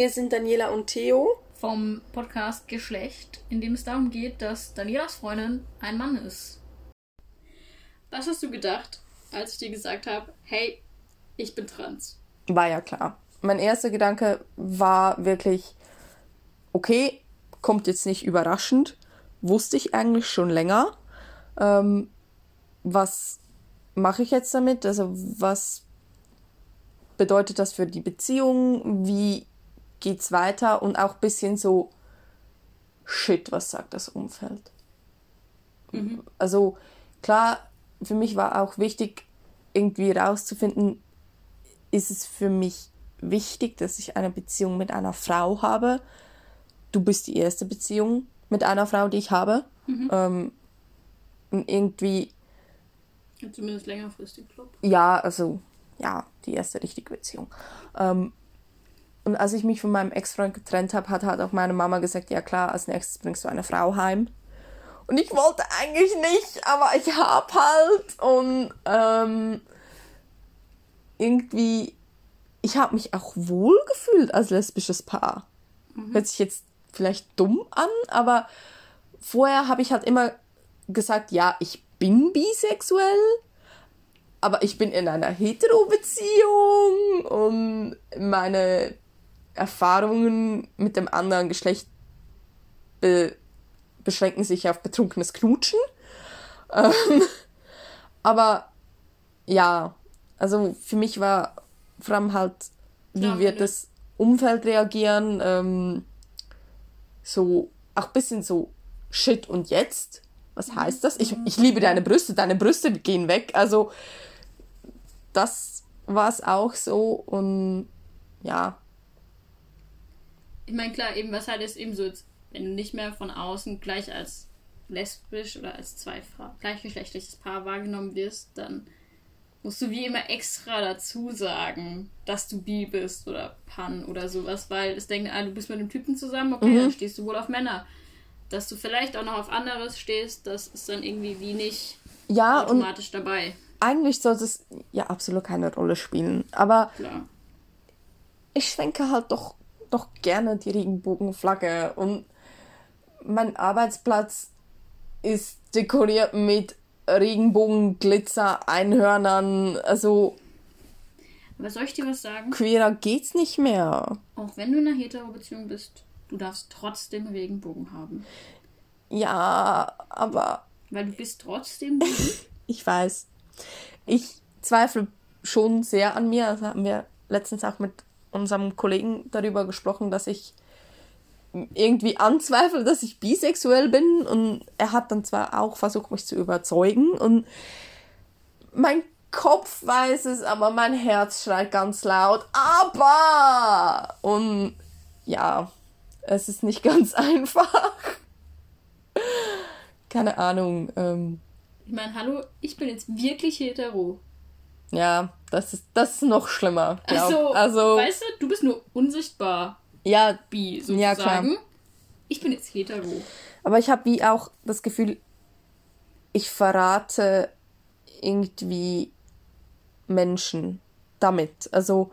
Hier sind Daniela und Theo. Vom Podcast Geschlecht, in dem es darum geht, dass Danielas Freundin ein Mann ist. Was hast du gedacht, als ich dir gesagt habe, hey, ich bin trans? War ja klar. Mein erster Gedanke war wirklich, okay, kommt jetzt nicht überraschend, wusste ich eigentlich schon länger. Ähm, was mache ich jetzt damit? Also was bedeutet das für die Beziehung? Wie geht's weiter? Und auch ein bisschen so, shit, was sagt das Umfeld? Mhm. Also klar, für mich war auch wichtig, irgendwie rauszufinden, ist es für mich wichtig, dass ich eine Beziehung mit einer Frau habe. Du bist die erste Beziehung mit einer Frau, die ich habe. Mhm. Ähm, irgendwie. Zumindest längerfristig, Club. Ja, also, ja, die erste richtige Beziehung. Ähm, und als ich mich von meinem Ex-Freund getrennt habe, hat halt auch meine Mama gesagt, ja klar, als nächstes bringst du eine Frau heim. Und ich wollte eigentlich nicht, aber ich hab halt und ähm, irgendwie, ich habe mich auch wohl gefühlt als lesbisches Paar. Mhm. Hört sich jetzt vielleicht dumm an, aber vorher habe ich halt immer gesagt, ja, ich bin bisexuell, aber ich bin in einer Hetero-Beziehung und meine Erfahrungen mit dem anderen Geschlecht be beschränken sich auf betrunkenes Knutschen. Ähm, aber ja, also für mich war vor allem halt, wie ja, wird das Umfeld reagieren, ähm, so auch ein bisschen so Shit und jetzt was mhm. heißt das? Ich, ich liebe deine Brüste, deine Brüste gehen weg. Also das war es auch so und ja. Ich meine, klar, eben, was halt ist eben so, wenn du nicht mehr von außen gleich als lesbisch oder als zwei gleichgeschlechtliches Paar wahrgenommen wirst, dann musst du wie immer extra dazu sagen, dass du bi bist oder pan oder sowas, weil es denken, ah, du bist mit einem Typen zusammen, okay, mhm. dann stehst du wohl auf Männer dass du vielleicht auch noch auf anderes stehst, das ist dann irgendwie wie nicht ja, automatisch dabei. Eigentlich sollte es ja absolut keine Rolle spielen. Aber Klar. ich schwenke halt doch, doch gerne die Regenbogenflagge. Und mein Arbeitsplatz ist dekoriert mit Regenbogen, Glitzer, Einhörnern. Also. Aber soll ich dir was sagen? Queerer geht's nicht mehr. Auch wenn du in einer Hetero-Beziehung bist. Du darfst trotzdem Regenbogen haben. Ja, aber. Weil du bist trotzdem. ich weiß. Ich zweifle schon sehr an mir. Also haben wir letztens auch mit unserem Kollegen darüber gesprochen, dass ich irgendwie anzweifle, dass ich bisexuell bin. Und er hat dann zwar auch versucht, mich zu überzeugen. Und mein Kopf weiß es, aber mein Herz schreit ganz laut. Aber! Und ja, es ist nicht ganz einfach. Keine Ahnung. Ähm. Ich meine, hallo, ich bin jetzt wirklich hetero. Ja, das ist, das ist noch schlimmer. Glaub. Also, also, weißt du, du bist nur unsichtbar. Ja, bi, sozusagen. Ja, klar. Ich bin jetzt hetero. Aber ich habe wie auch das Gefühl, ich verrate irgendwie Menschen damit. Also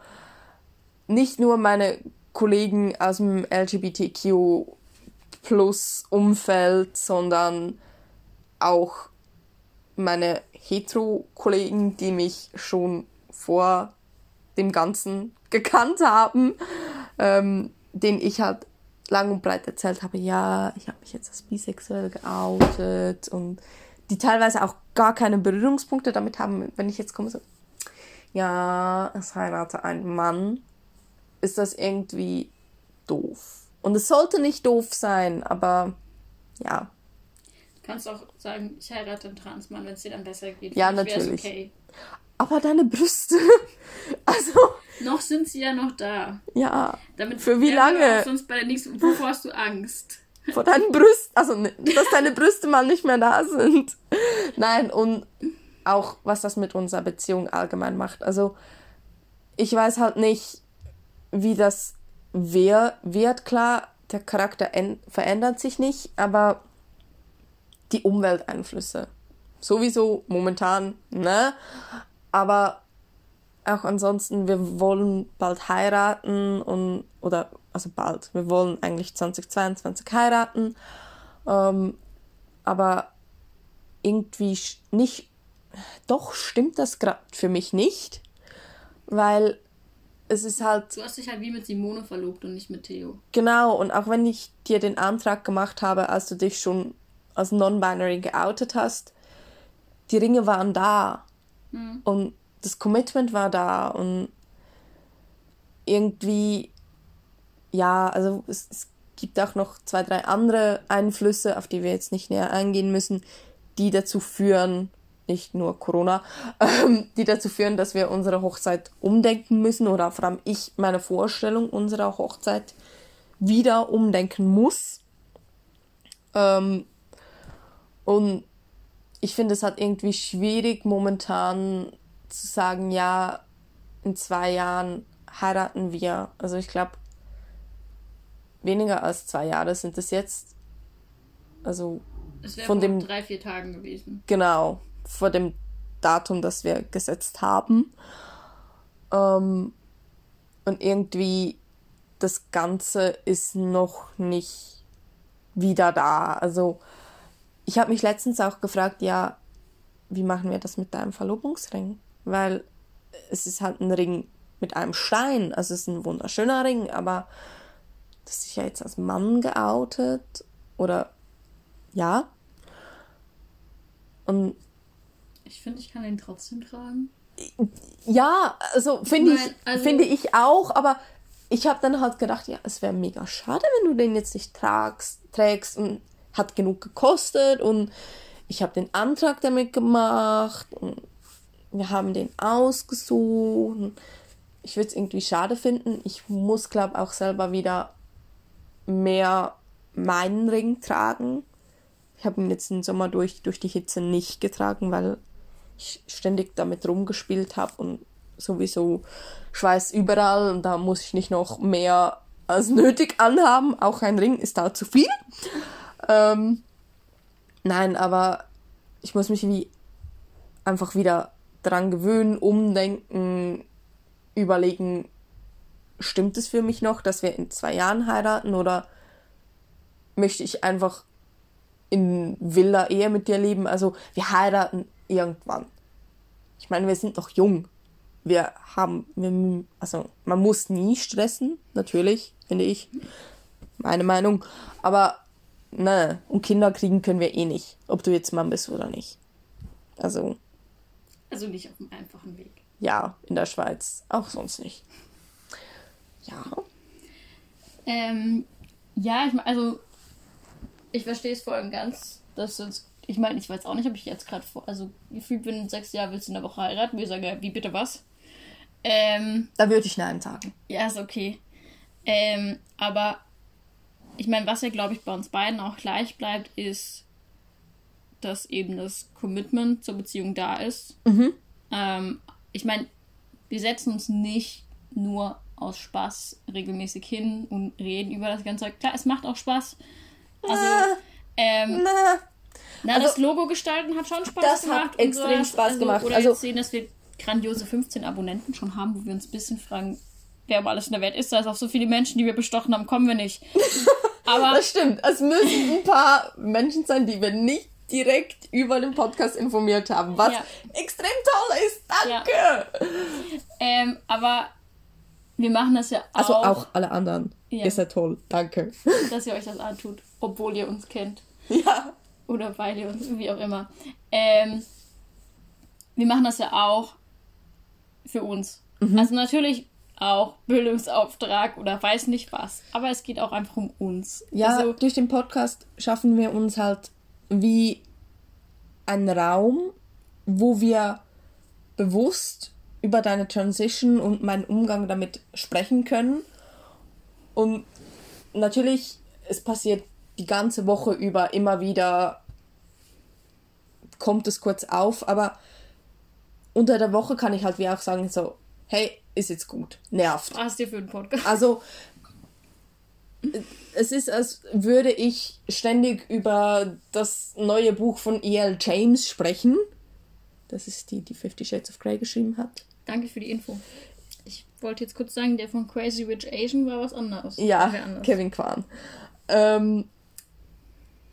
nicht nur meine Kollegen aus dem LGBTQ plus Umfeld, sondern auch meine Hetero-Kollegen, die mich schon vor dem Ganzen gekannt haben, ähm, den ich halt lang und breit erzählt habe, ja, ich habe mich jetzt als bisexuell geoutet und die teilweise auch gar keine Berührungspunkte damit haben, wenn ich jetzt komme so, ja, es heirate ein Mann ist das irgendwie doof. Und es sollte nicht doof sein, aber ja. Du kannst auch sagen, ich heirate einen Transmann, wenn es dir dann besser geht. Ja, natürlich. Okay. Aber deine Brüste, also. Noch sind sie ja noch da. Ja. Damit Für wie lange? Sonst bei der nächsten. Wovor hast du Angst? Vor deinen Brüsten, also dass deine Brüste mal nicht mehr da sind. Nein, und auch was das mit unserer Beziehung allgemein macht. Also ich weiß halt nicht, wie das wer wird. Klar, der Charakter verändert sich nicht, aber die Umwelteinflüsse sowieso momentan, ne? Aber auch ansonsten, wir wollen bald heiraten und, oder, also bald, wir wollen eigentlich 2022 heiraten, ähm, aber irgendwie nicht, doch stimmt das gerade für mich nicht, weil es ist halt. Du hast dich halt wie mit Simone verlobt und nicht mit Theo. Genau, und auch wenn ich dir den Antrag gemacht habe, als du dich schon als non-binary geoutet hast, die Ringe waren da. Mhm. Und das Commitment war da. Und irgendwie, ja, also es, es gibt auch noch zwei, drei andere Einflüsse, auf die wir jetzt nicht näher eingehen müssen, die dazu führen, nicht nur Corona, ähm, die dazu führen, dass wir unsere Hochzeit umdenken müssen oder vor allem ich meine Vorstellung unserer Hochzeit wieder umdenken muss. Ähm, und ich finde es halt irgendwie schwierig momentan zu sagen, ja, in zwei Jahren heiraten wir. Also ich glaube, weniger als zwei Jahre sind es jetzt. Also es von dem drei, vier Tagen gewesen. Genau vor dem Datum, das wir gesetzt haben. Ähm, und irgendwie das Ganze ist noch nicht wieder da. Also ich habe mich letztens auch gefragt, ja, wie machen wir das mit deinem Verlobungsring? Weil es ist halt ein Ring mit einem Stein. Also es ist ein wunderschöner Ring, aber das ist ja jetzt als Mann geoutet oder ja. Und ich finde, ich kann ihn trotzdem tragen. Ja, also finde ich, also finde ich auch, aber ich habe dann halt gedacht, ja, es wäre mega schade, wenn du den jetzt nicht tragst, trägst und hat genug gekostet und ich habe den Antrag damit gemacht und wir haben den ausgesucht. Ich würde es irgendwie schade finden. Ich muss, glaube auch selber wieder mehr meinen Ring tragen. Ich habe ihn jetzt im Sommer durch, durch die Hitze nicht getragen, weil ich ständig damit rumgespielt habe und sowieso Schweiß überall und da muss ich nicht noch mehr als nötig anhaben. Auch ein Ring ist da zu viel. Ähm, nein, aber ich muss mich wie einfach wieder dran gewöhnen, umdenken, überlegen, stimmt es für mich noch, dass wir in zwei Jahren heiraten oder möchte ich einfach in Villa Ehe mit dir leben? Also wir heiraten irgendwann. Ich meine, wir sind noch jung. Wir haben, wir, also man muss nie stressen, natürlich, finde ich. Meine Meinung. Aber ne, und Kinder kriegen können wir eh nicht, ob du jetzt Mann bist oder nicht. Also. Also nicht auf dem einfachen Weg. Ja, in der Schweiz. Auch sonst nicht. Ja. Ähm, ja, ich also ich verstehe es vor allem ganz, dass uns ich meine, ich weiß auch nicht, ob ich jetzt gerade vor. Also, gefühlt, wenn in sechs Jahren willst du in der Woche heiraten, wir sagen ja, wie bitte was? Ähm, da würde ich Nein sagen. Ja, ist okay. Ähm, aber ich meine, was ja, glaube ich, bei uns beiden auch gleich bleibt, ist, dass eben das Commitment zur Beziehung da ist. Mhm. Ähm, ich meine, wir setzen uns nicht nur aus Spaß regelmäßig hin und reden über das ganze Zeug. Klar, es macht auch Spaß. Also, na, ähm, na. Na, also, das Logo gestalten hat schon Spaß das gemacht. Das hat extrem so Spaß also, gemacht. Oder also, jetzt sehen, dass wir grandiose 15 Abonnenten schon haben, wo wir uns ein bisschen fragen, wer um alles in der Welt ist. Da ist auch so viele Menschen, die wir bestochen haben, kommen wir nicht. Aber das stimmt. Es müssen ein paar Menschen sein, die wir nicht direkt über den Podcast informiert haben, was ja. extrem toll ist. Danke. Ja. Ähm, aber wir machen das ja also auch. Also auch alle anderen. Ja. Ist ja toll. Danke. Dass ihr euch das antut, obwohl ihr uns kennt. Ja oder beide und wie auch immer. Ähm, wir machen das ja auch für uns. Mhm. Also natürlich auch Bildungsauftrag oder weiß nicht was. Aber es geht auch einfach um uns. Ja, also, durch den Podcast schaffen wir uns halt wie einen Raum, wo wir bewusst über deine Transition und meinen Umgang damit sprechen können. Und natürlich, es passiert die ganze Woche über immer wieder kommt es kurz auf, aber unter der Woche kann ich halt wie auch sagen, so, hey, ist jetzt gut, nervt. Was dir für einen Podcast? Also, es ist, als würde ich ständig über das neue Buch von E.L. James sprechen. Das ist die, die Fifty Shades of Grey geschrieben hat. Danke für die Info. Ich wollte jetzt kurz sagen, der von Crazy Rich Asian war was anderes. Ja, anders. Kevin Kwan. Ähm,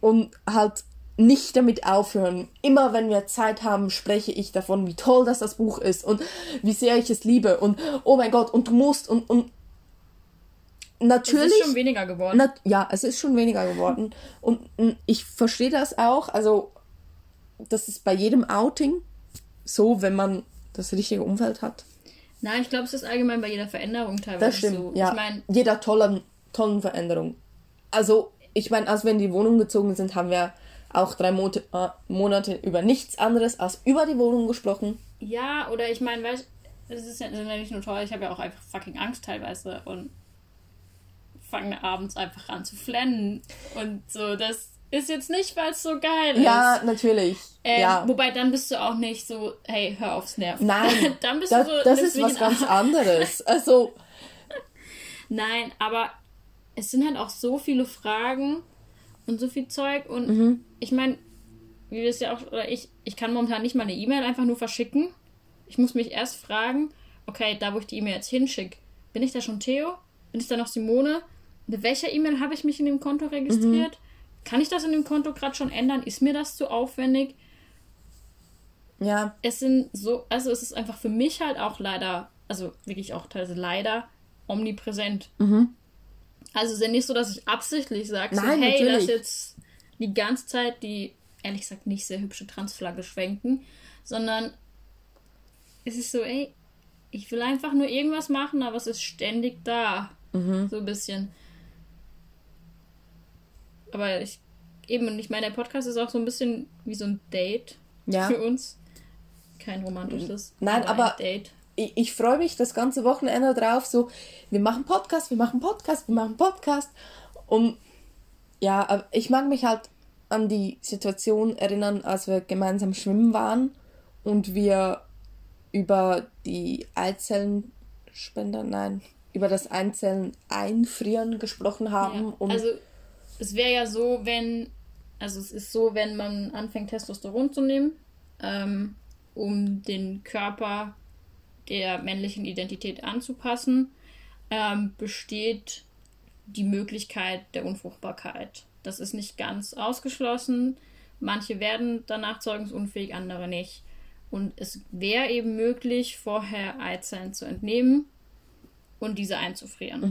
und halt nicht damit aufhören. Immer wenn wir Zeit haben, spreche ich davon, wie toll das das Buch ist und wie sehr ich es liebe und oh mein Gott und du musst und und natürlich Es ist schon weniger geworden. nat ja, es ist schon weniger geworden und mm, ich verstehe das auch, also das ist bei jedem Outing so, wenn man das richtige Umfeld hat. Nein, ich glaube, es ist allgemein bei jeder Veränderung teilweise Das stimmt, so. ja. Ich meine, Jeder tollen, tollen Veränderung. Also, ich meine, als wir in die Wohnung gezogen sind, haben wir auch drei Monate, äh, Monate über nichts anderes als über die Wohnung gesprochen. ja, oder ich meine, weißt es ist ja, sind ja nicht nur toll, ich habe ja auch einfach fucking Angst teilweise und fange abends einfach an zu flennen. Und so, das ist jetzt nicht, weil es so geil Ja, ist. natürlich. Ähm, ja. Wobei dann bist du auch nicht so, hey, hör aufs Nerv. Nein, dann bist das, du so, das ist was ganz anderes. Also, Nein, aber es sind halt auch so viele Fragen und so viel Zeug und Mhm. Ich meine, wie wir es ja auch, oder ich, ich kann momentan nicht mal eine E-Mail einfach nur verschicken. Ich muss mich erst fragen, okay, da wo ich die E-Mail jetzt hinschicke, bin ich da schon Theo? Bin ich da noch Simone? Mit welcher E-Mail habe ich mich in dem Konto registriert? Mhm. Kann ich das in dem Konto gerade schon ändern? Ist mir das zu aufwendig? ja, es sind so, also es ist einfach für mich halt auch leider, also wirklich auch teilweise leider omnipräsent. Also es ist ja nicht so, dass ich absichtlich sage, so, Mhm. Hey, natürlich. lass jetzt die ganze Zeit die, ehrlich gesagt, nicht sehr hübsche Transflagge schwenken, sondern es ist so, ey, ich will einfach nur irgendwas machen, aber es ist ständig da. Mhm. So ein bisschen. Aber ich, eben, und ich meine, der Podcast ist auch so ein bisschen wie so ein Date Ja. für uns. Kein romantisches. Nein, ein aber- Date. ich, ich freue mich das ganze Wochenende drauf. So, wir machen Podcast, wir machen Podcast, wir machen Podcast. Und ja, aber ich mag mich halt an die Situation erinnern, als wir gemeinsam schwimmen waren und wir über die Eizellenspender, nein, über das Einzellen einfrieren gesprochen haben. Ja. Also, es wäre ja so, wenn. Also, es ist so, wenn man anfängt, Testosteron zu nehmen, ähm, um den Körper der männlichen Identität anzupassen, ähm, besteht die Möglichkeit der Unfruchtbarkeit. Das ist nicht ganz ausgeschlossen. Manche werden danach zeugungsunfähig, andere nicht. Und es wäre eben möglich, vorher Eizellen zu entnehmen und diese einzufrieren.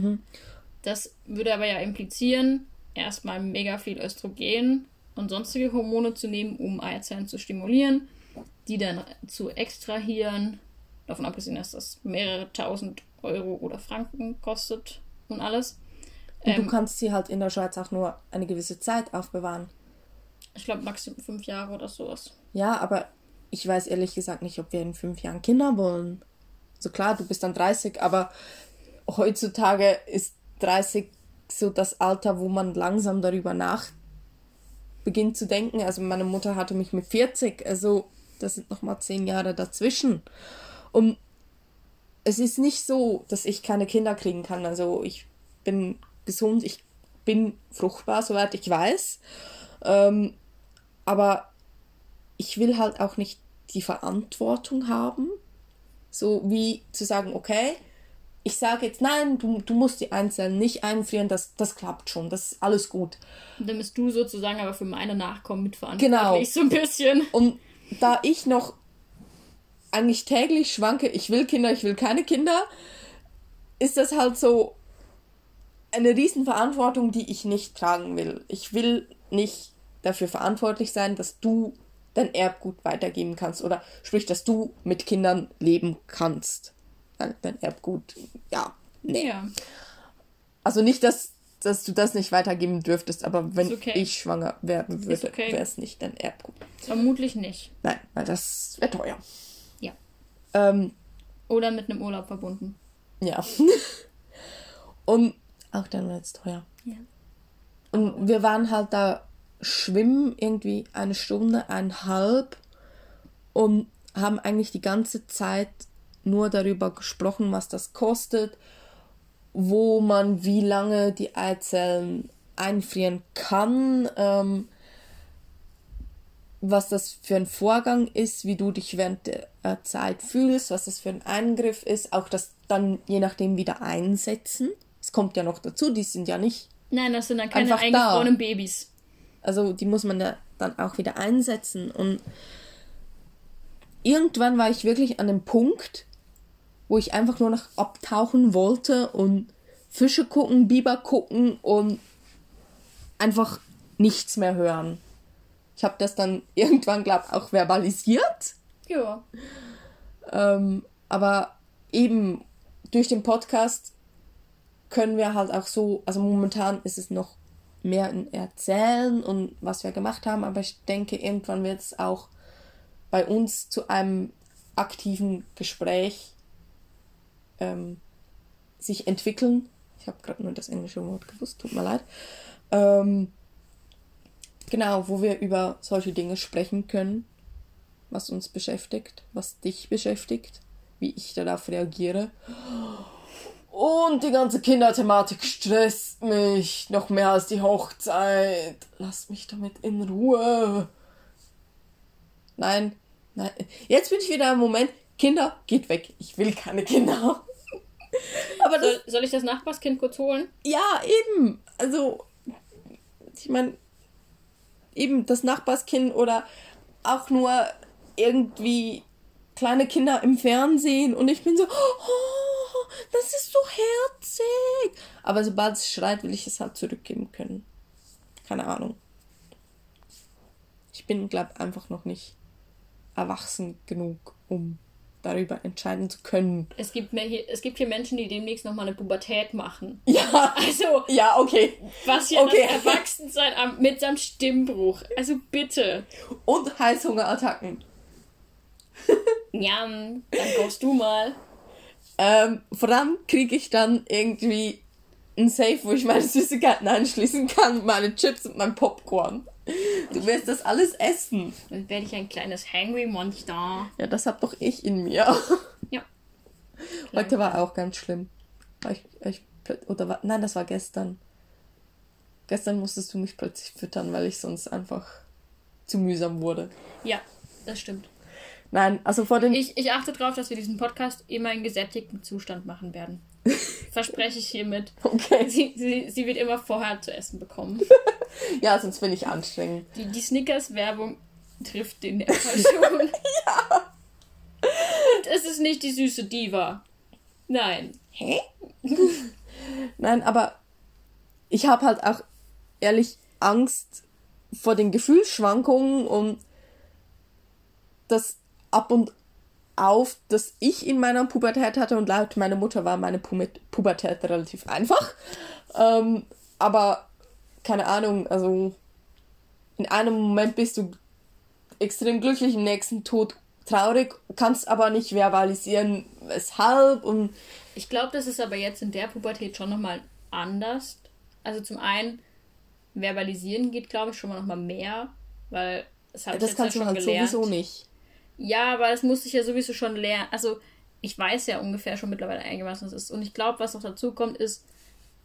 Das würde aber ja implizieren, erstmal mega viel Östrogen und sonstige Hormone zu nehmen, um Eizellen zu stimulieren, die dann zu extrahieren. Davon abgesehen, dass das mehrere tausend Euro oder Franken kostet und alles. Und du Ähm, kannst sie halt in der Schweiz auch nur eine gewisse Zeit aufbewahren. Ich glaube, maximal fünf Jahre oder sowas. Ja, aber ich weiß ehrlich gesagt nicht, ob wir in fünf Jahren Kinder wollen. So klar, du bist dann 30, aber heutzutage ist 30 so das Alter, wo man langsam darüber nach beginnt zu denken. Also meine Mutter hatte mich mit 40, also das sind nochmal zehn Jahre dazwischen. Und es ist nicht so, dass ich keine Kinder kriegen kann. Also ich bin gesund, ich bin fruchtbar, soweit ich weiß. Ähm, aber ich will halt auch nicht die Verantwortung haben, so wie zu sagen, okay, ich sage jetzt, nein, du, du musst die Einzelnen nicht einfrieren, das, das klappt schon, das ist alles gut. Und dann bist du sozusagen aber für meine Nachkommen mitverantwortlich. Genau. So ein bisschen. Und da ich noch eigentlich täglich schwanke, ich will Kinder, ich will keine Kinder, ist das halt so eine Riesenverantwortung, die ich nicht tragen will. Ich will nicht dafür verantwortlich sein, dass du dein Erbgut weitergeben kannst oder sprich, dass du mit Kindern leben kannst. Dein Erbgut, ja, nee. Ja. Also nicht, dass, dass du das nicht weitergeben dürftest, aber wenn okay. ich schwanger werden würde, okay. wäre es nicht dein Erbgut. Vermutlich nicht. Nein, weil das wäre teuer. Ja. Ähm, Oder mit einem Urlaub verbunden. ja. Und auch dann wird es teuer. Ja. Und wir waren halt da schwimmen, irgendwie eine Stunde, eineinhalb und haben eigentlich die ganze Zeit nur darüber gesprochen, was das kostet, wo man wie lange die Eizellen einfrieren kann, ähm, was das für ein Vorgang ist, wie du dich während der äh, Zeit fühlst, was das für ein Eingriff ist, auch das dann je nachdem wieder einsetzen. Es kommt ja noch dazu, die sind ja nicht. Nein, das sind dann keine eingefrorenen Babys. Also die muss man da dann auch wieder einsetzen. Und irgendwann war ich wirklich an dem Punkt, wo ich einfach nur noch abtauchen wollte und Fische gucken, Biber gucken und einfach nichts mehr hören. Ich habe das dann irgendwann, glaube ich, auch verbalisiert. Ja. Ähm, aber eben durch den Podcast können wir halt auch so, also momentan ist es noch mehr ein Erzählen und was wir gemacht haben, aber ich denke, irgendwann wird es auch bei uns zu einem aktiven Gespräch ähm, sich entwickeln. Ich habe gerade nur das englische Wort gewusst, tut mir leid. Ähm, genau, wo wir über solche Dinge sprechen können, was uns beschäftigt, was dich beschäftigt, wie ich darauf reagiere. Und die ganze Kinderthematik stresst mich noch mehr als die Hochzeit. Lass mich damit in Ruhe. Nein, nein. Jetzt bin ich wieder im Moment. Kinder, geht weg. Ich will keine Kinder. Aber soll, soll ich das Nachbarskind kurz holen? Ja, eben. Also, ich meine, eben das Nachbarskind oder auch nur irgendwie kleine Kinder im Fernsehen und ich bin so, oh, das ist so herzig. Aber sobald es schreit, will ich es halt zurückgeben können. Keine Ahnung. Ich bin, glaube einfach noch nicht erwachsen genug, um darüber entscheiden zu können. Es gibt, mehr hier, es gibt hier Menschen, die demnächst nochmal eine Pubertät machen. Ja. Also. Ja, okay. Was hier okay. das Erwachsensein mit seinem Stimmbruch. Also bitte. Und Heißhungerattacken. ja, dann kochst du mal. Ähm, vor allem kriege ich dann irgendwie ein Safe, wo ich meine Süßigkeiten einschließen kann, meine Chips und mein Popcorn. Du wirst das alles essen. Dann werde ich ein kleines Hangry Monster. Ja, das hab doch ich in mir. Ja. Heute war auch ganz schlimm. Ich, ich, oder war, nein, das war gestern. Gestern musstest du mich plötzlich füttern, weil ich sonst einfach zu mühsam wurde. Ja, das stimmt. Nein, also vor den. Ich, ich achte darauf, dass wir diesen Podcast immer in gesättigtem Zustand machen werden. Verspreche ich hiermit. Okay. Sie, sie, sie wird immer vorher zu essen bekommen. ja, sonst bin ich anstrengend. Die, die Snickers-Werbung trifft den Nerv schon. ja. Und es ist nicht die süße Diva. Nein. Hä? Nein, aber ich habe halt auch ehrlich Angst vor den Gefühlsschwankungen und das ab und auf, dass ich in meiner Pubertät hatte und laut meiner Mutter war meine Pubertät relativ einfach. Ähm, aber keine Ahnung, also in einem Moment bist du extrem glücklich, im nächsten Tod traurig, kannst aber nicht verbalisieren, weshalb und. Ich glaube, das ist aber jetzt in der Pubertät schon nochmal anders. Also zum einen, verbalisieren geht, glaube ich, schon mal nochmal mehr, weil das habe ich jetzt kannst ja schon du halt gelernt. sowieso nicht. Ja, aber das musste ich ja sowieso schon lernen. Also, ich weiß ja ungefähr schon mittlerweile einigermaßen, was es ist. Und ich glaube, was noch dazu kommt, ist,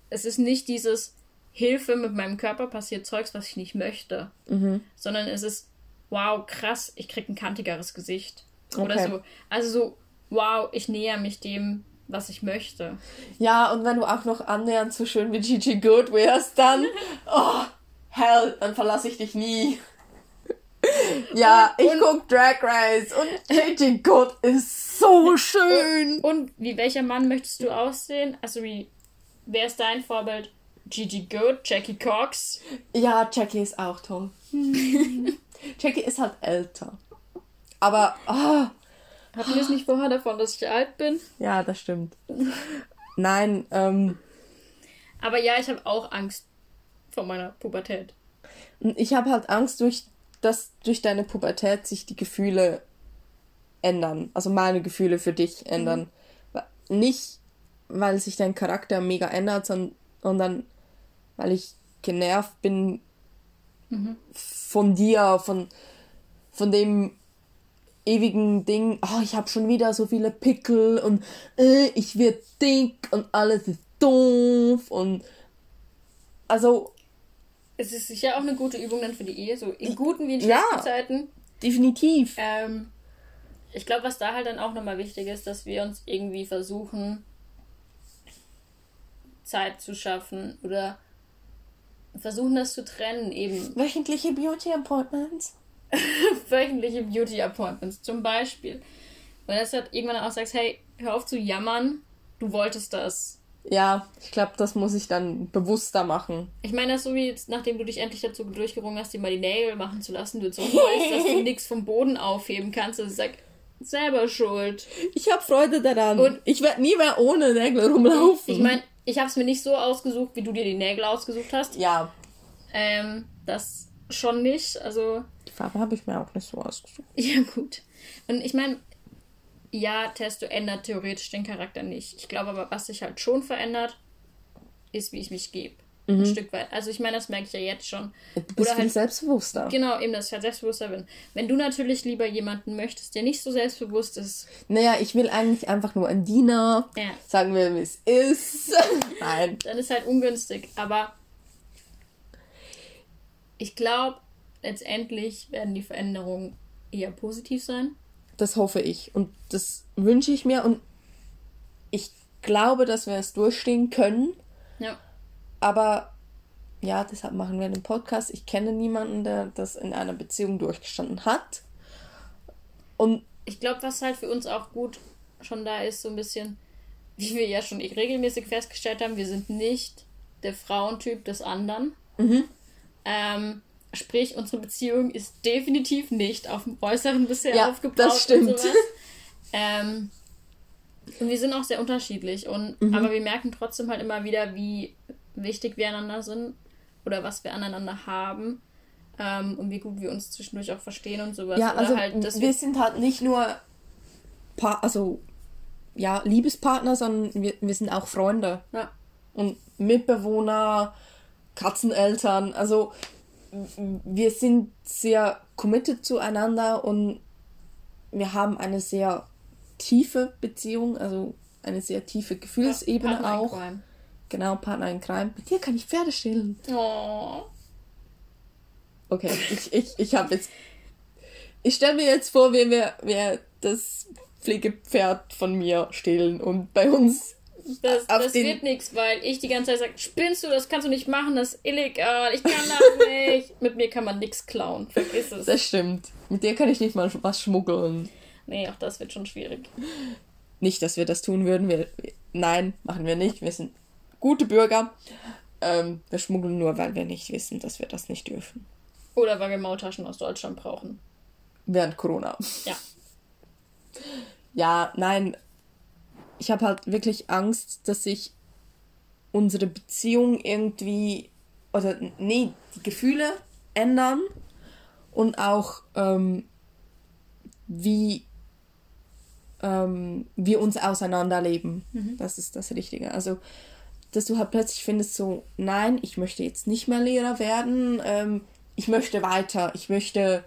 es ist nicht dieses Hilfe mit meinem Körper passiert Zeugs, was ich nicht möchte. Mhm. Sondern es ist, wow, krass, ich krieg ein kantigeres Gesicht. Okay. Oder so. Also so, wow, ich näher mich dem, was ich möchte. Ja, und wenn du auch noch annähernd so schön wie Gigi Good wärst, dann, oh, hell, dann verlasse ich dich nie. Ja, und, ich guck Drag Race und JJ Good ist so schön. Und, und, wie welcher Mann möchtest du aussehen? Also wie wer ist dein Vorbild? Gigi Good, Jackie Cox? Ja, Jackie ist auch toll. Jackie ist halt älter. Aber oh, hatten wir es nicht vorher davon, dass ich alt bin? Ja, das stimmt. Nein, ähm. Aber ja, ich habe auch Angst vor meiner Pubertät. Ich habe halt Angst durch dass durch deine Pubertät sich die Gefühle ändern. Also meine Gefühle für dich ändern. Mhm. Nicht, weil sich dein Charakter mega ändert, sondern weil ich genervt bin mhm. von dir, von, von dem ewigen Ding, oh, ich habe schon wieder so viele Pickel und äh, ich werde dick und alles ist doof und also es ist sicher auch eine gute Übung dann für die Ehe, so in guten wie in schlechten ja, Zeiten. Definitiv. Ähm, ich glaube, was da halt dann auch nochmal wichtig ist, dass wir uns irgendwie versuchen, Zeit zu schaffen oder versuchen das zu trennen eben. Wöchentliche Beauty Appointments. Wöchentliche Beauty Appointments zum Beispiel. Wenn du halt irgendwann auch sagst, hey, hör auf zu jammern, du wolltest das. Ja, ich glaube, das muss ich dann bewusster machen. Ich meine, das ist so wie jetzt, nachdem du dich endlich dazu durchgerungen hast, dir mal die Nägel machen zu lassen, du so weißt, dass du nichts vom Boden aufheben kannst. Also sag, selber schuld. Ich habe Freude daran. Und ich werde nie mehr ohne Nägel rumlaufen. Ich meine, ich habe es mir nicht so ausgesucht, wie du dir die Nägel ausgesucht hast. Ja. Ähm, das schon nicht. Also. Die Farbe habe ich mir auch nicht so ausgesucht. Ja, gut. Und ich meine, ja, Testo ändert theoretisch den Charakter nicht. Ich glaube aber, was sich halt schon verändert, ist, wie ich mich gebe. Mhm. Ein Stück weit. Also ich meine, das merke ich ja jetzt schon. Du bist Oder halt, selbstbewusster. Genau, eben, dass ich halt selbstbewusster bin. Wenn du natürlich lieber jemanden möchtest, der nicht so selbstbewusst ist. Naja, ich will eigentlich einfach nur ein Diener. Ja. Sagen wir, wie es ist. Nein. Dann ist halt ungünstig. Aber ich glaube, letztendlich werden die Veränderungen eher positiv sein. Das hoffe ich. Und das wünsche ich mir. Und ich glaube, dass wir es durchstehen können. Ja. Aber ja, deshalb machen wir den Podcast. Ich kenne niemanden, der das in einer Beziehung durchgestanden hat. Und ich glaube, was halt für uns auch gut schon da ist, so ein bisschen, wie wir ja schon regelmäßig festgestellt haben, wir sind nicht der Frauentyp des anderen. Mhm. Ähm, Sprich, unsere Beziehung ist definitiv nicht auf dem Äußeren bisher ja, aufgebaut. Das stimmt. Und, ähm, und wir sind auch sehr unterschiedlich. Und, mhm. Aber wir merken trotzdem halt immer wieder, wie wichtig wir einander sind oder was wir aneinander haben. Ähm, und wie gut wir uns zwischendurch auch verstehen und sowas. Ja, also halt, wir, wir sind halt nicht nur pa also ja, Liebespartner, sondern wir, wir sind auch Freunde. Ja. Und Mitbewohner, Katzeneltern. Also wir sind sehr committed zueinander und wir haben eine sehr tiefe Beziehung, also eine sehr tiefe Gefühlsebene ja, auch. Crime. Genau, Partner in Crime. Mit dir kann ich Pferde stillen. Oh. Okay, ich, ich, ich habe jetzt. Ich stelle mir jetzt vor, wie wir, wir das Pflegepferd von mir stehlen und bei uns das, das wird nichts, weil ich die ganze Zeit sage, spinnst du, das kannst du nicht machen, das ist illegal, ich kann das nicht. Mit mir kann man nichts klauen, vergiss es. Das stimmt. Mit dir kann ich nicht mal was schmuggeln. Nee, auch das wird schon schwierig. Nicht, dass wir das tun würden. Wir, nein, machen wir nicht. Wir sind gute Bürger. Ähm, wir schmuggeln nur, weil wir nicht wissen, dass wir das nicht dürfen. Oder weil wir Maultaschen aus Deutschland brauchen. Während Corona. Ja. Ja, nein, ich habe halt wirklich Angst, dass sich unsere Beziehung irgendwie, oder nee, die Gefühle ändern und auch ähm, wie ähm, wir uns auseinanderleben. Mhm. Das ist das Richtige. Also, dass du halt plötzlich findest, so, nein, ich möchte jetzt nicht mehr Lehrer werden, ähm, ich möchte weiter, ich möchte,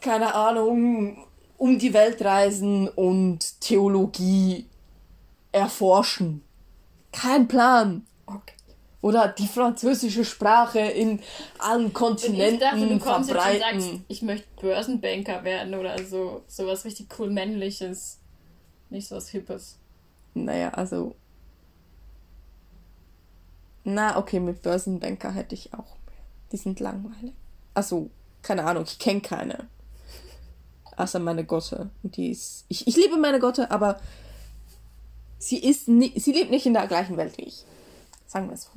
keine Ahnung, um die Welt reisen und Theologie erforschen. Kein Plan. Okay. Oder die französische Sprache in allen Kontinenten ich dachte, verbreiten. Sagst, ich möchte Börsenbanker werden oder so sowas richtig cool männliches, nicht sowas hippes. Naja, also na, okay, mit Börsenbanker hätte ich auch. Die sind langweilig. Also, keine Ahnung, ich kenne keine. Außer meine Gotte. Die ist. Ich, ich liebe meine Gotte, aber sie ist nie, sie lebt nicht in der gleichen Welt wie ich. Sagen wir es so.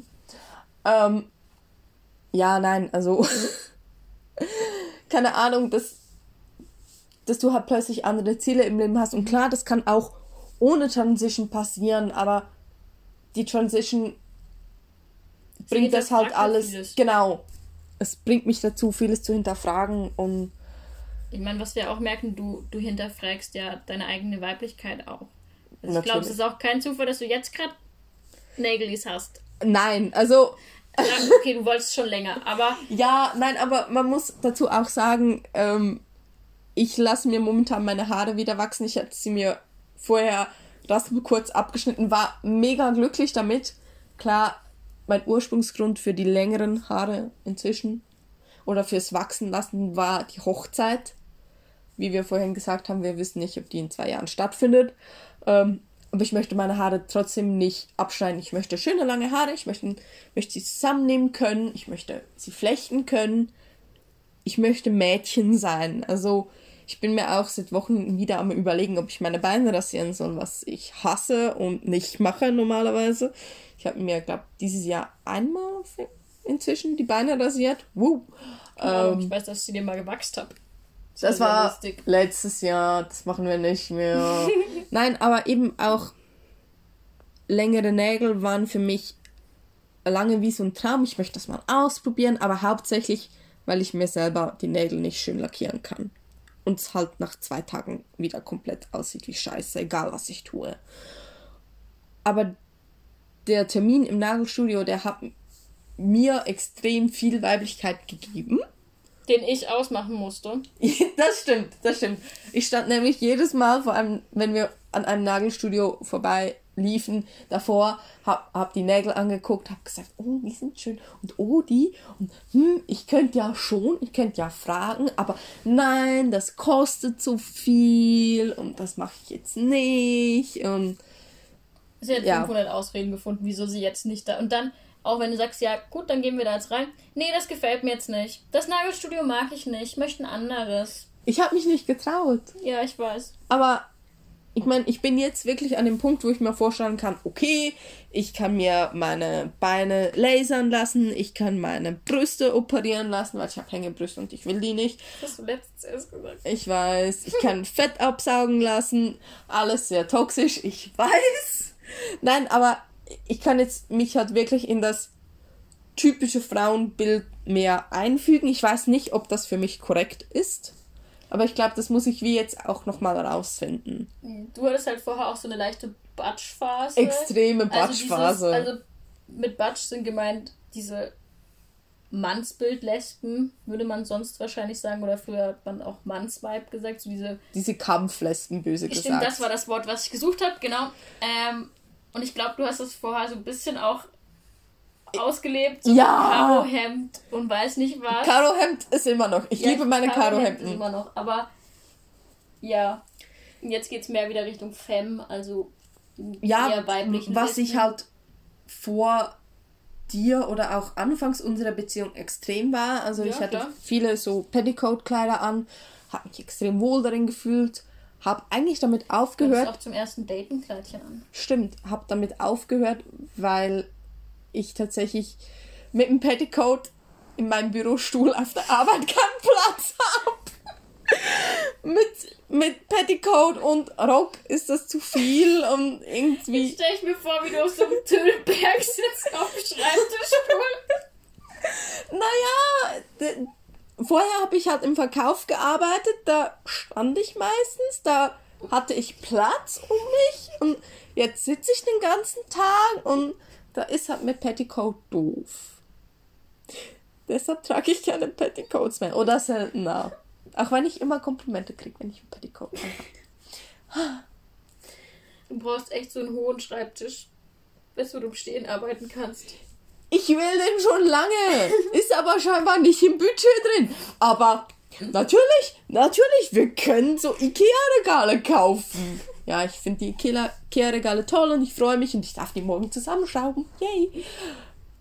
Ähm, ja, nein, also keine Ahnung, dass, dass du halt plötzlich andere Ziele im Leben hast. Und klar, das kann auch ohne Transition passieren, aber die Transition bringt das halt alles. Vieles. Genau. Es bringt mich dazu, vieles zu hinterfragen und. Ich meine, was wir auch merken, du, du hinterfragst ja deine eigene Weiblichkeit auch. Also ich glaube, es ist auch kein Zufall, dass du jetzt gerade Nägelis hast. Nein, also. Okay, du wolltest schon länger, aber. ja, nein, aber man muss dazu auch sagen, ähm, ich lasse mir momentan meine Haare wieder wachsen. Ich hatte sie mir vorher das kurz abgeschnitten, war mega glücklich damit. Klar, mein Ursprungsgrund für die längeren Haare inzwischen oder fürs Wachsen lassen war die Hochzeit. wie wir vorhin gesagt haben, wir wissen nicht, ob die in zwei Jahren stattfindet. Ähm, aber ich möchte meine Haare trotzdem nicht abschneiden. Ich möchte schöne lange Haare, ich möchte, möchte sie zusammennehmen können, ich möchte sie flechten können. Ich möchte Mädchen sein. Also ich bin mir auch seit Wochen wieder am überlegen, ob ich meine Beine rasieren soll, was ich hasse und nicht mache normalerweise. Ich habe mir, glaube dieses Jahr einmal inzwischen die Beine rasiert. Woo. Ähm, ich weiß, dass ich sie dir mal gewachst habe. Das, das war lustig. letztes Jahr, das machen wir nicht mehr. Nein, aber eben auch längere Nägel waren für mich lange wie so ein Traum. Ich möchte das mal ausprobieren, aber hauptsächlich, weil ich mir selber die Nägel nicht schön lackieren kann und es halt nach zwei Tagen wieder komplett aussieht wie Scheiße, egal was ich tue. Aber der Termin im Nagelstudio, der hat mir extrem viel Weiblichkeit gegeben. Den ich ausmachen musste. das stimmt, das stimmt. Ich stand nämlich jedes Mal, vor allem wenn wir an einem Nagelstudio vorbei liefen davor, hab, hab die Nägel angeguckt, hab gesagt, oh, die sind schön und oh, die und hm, ich könnte ja schon, ich könnte ja fragen, aber nein, das kostet zu viel und das mache ich jetzt nicht und Sie hat ja. 500 Ausreden gefunden, wieso sie jetzt nicht da und dann auch wenn du sagst, ja, gut, dann gehen wir da jetzt rein. Nee, das gefällt mir jetzt nicht. Das Nagelstudio mag ich nicht. Ich möchte ein anderes. Ich habe mich nicht getraut. Ja, ich weiß. Aber ich meine, ich bin jetzt wirklich an dem Punkt, wo ich mir vorstellen kann, okay, ich kann mir meine Beine lasern lassen, ich kann meine Brüste operieren lassen, weil ich habe Hängebrüste und ich will die nicht. Das hast du letztens erst gesagt. Ich weiß, ich kann Fett absaugen lassen, alles sehr toxisch, ich weiß. Nein, aber ich kann jetzt mich halt wirklich in das typische Frauenbild mehr einfügen. Ich weiß nicht, ob das für mich korrekt ist. Aber ich glaube, das muss ich wie jetzt auch nochmal rausfinden. Du hattest halt vorher auch so eine leichte Batschphase. Extreme Batschphase. Also, also, mit Batsch sind gemeint diese Mannsbild-Lesben, würde man sonst wahrscheinlich sagen. Oder früher hat man auch Mannsweib gesagt. So diese, diese Kampflesben, böse Stimmt, gesagt. Stimmt, das war das Wort, was ich gesucht habe, genau. Ähm, und ich glaube, du hast das vorher so ein bisschen auch ausgelebt. So ja. Karo-Hemd und weiß nicht was. Karo-Hemd ist immer noch. Ich ja, liebe meine Karo-Hemden. Karo immer noch. Aber ja, jetzt geht es mehr wieder Richtung Femme, also ja, eher weiblichen. Was Wissen. ich halt vor dir oder auch anfangs unserer Beziehung extrem war. Also ja, ich hatte klar. viele so Petticoat-Kleider an, habe mich extrem wohl darin gefühlt, habe eigentlich damit aufgehört. Du auch zum ersten Date ein Kleidchen an. Stimmt, habe damit aufgehört, weil ich tatsächlich mit dem Petticoat in meinem Bürostuhl auf der Arbeit keinen Platz habe. mit, mit Petticoat und Rock ist das zu viel und irgendwie. Stell ich mir vor, wie du auf so einem Tüllberg sitzt auf dem Schreibtischstuhl. naja, vorher habe ich halt im Verkauf gearbeitet, da stand ich meistens, da hatte ich Platz um mich und jetzt sitze ich den ganzen Tag und da ist halt mit Petticoat doof. Deshalb trage ich keine Petticoats mehr. Oder seltener. Auch wenn ich immer Komplimente kriege, wenn ich ein Petticoat habe. Du brauchst echt so einen hohen Schreibtisch, bis du im Stehen arbeiten kannst. Ich will den schon lange. Ist aber scheinbar nicht im Budget drin. Aber natürlich, natürlich, wir können so Ikea-Regale kaufen. Ja, ich finde die Ikea-Regale toll und ich freue mich und ich darf die morgen zusammenschrauben. Yay!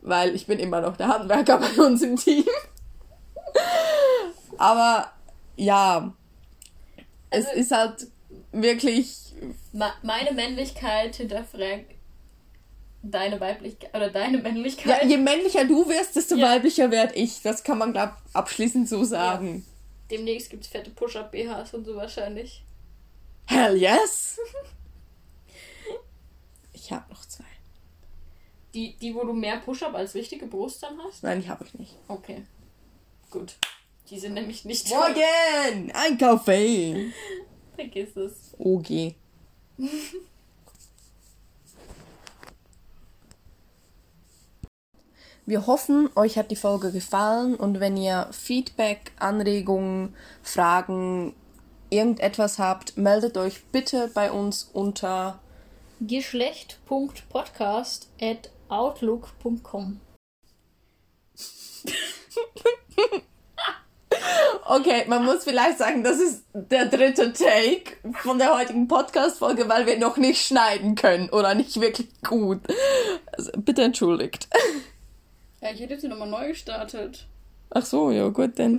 Weil ich bin immer noch der Handwerker bei uns im Team. Aber ja, also, es ist halt wirklich. Meine Männlichkeit hinterfragt deine Weiblichkeit oder deine Männlichkeit. Ja, je männlicher du wirst, desto ja. weiblicher werde ich. Das kann man, glaube abschließend so sagen. Ja. Demnächst gibt es fette Push-Up-BHs und so wahrscheinlich. Hell yes! ich habe noch zwei. Die, die, wo du mehr Push-Up als richtige Brust dann hast? Nein, die habe ich nicht. Okay. Gut. Die sind nämlich nicht. Morgen! Einkaufen! Vergiss es. OG. Wir hoffen, euch hat die Folge gefallen und wenn ihr Feedback, Anregungen, Fragen, irgendetwas habt, meldet euch bitte bei uns unter geschlecht.podcast@outlook.com. Okay, man muss vielleicht sagen, das ist der dritte Take von der heutigen Podcast-Folge, weil wir noch nicht schneiden können oder nicht wirklich gut. Also, bitte entschuldigt. Ja, ich hätte sie nochmal neu gestartet. Ach so, ja gut, dann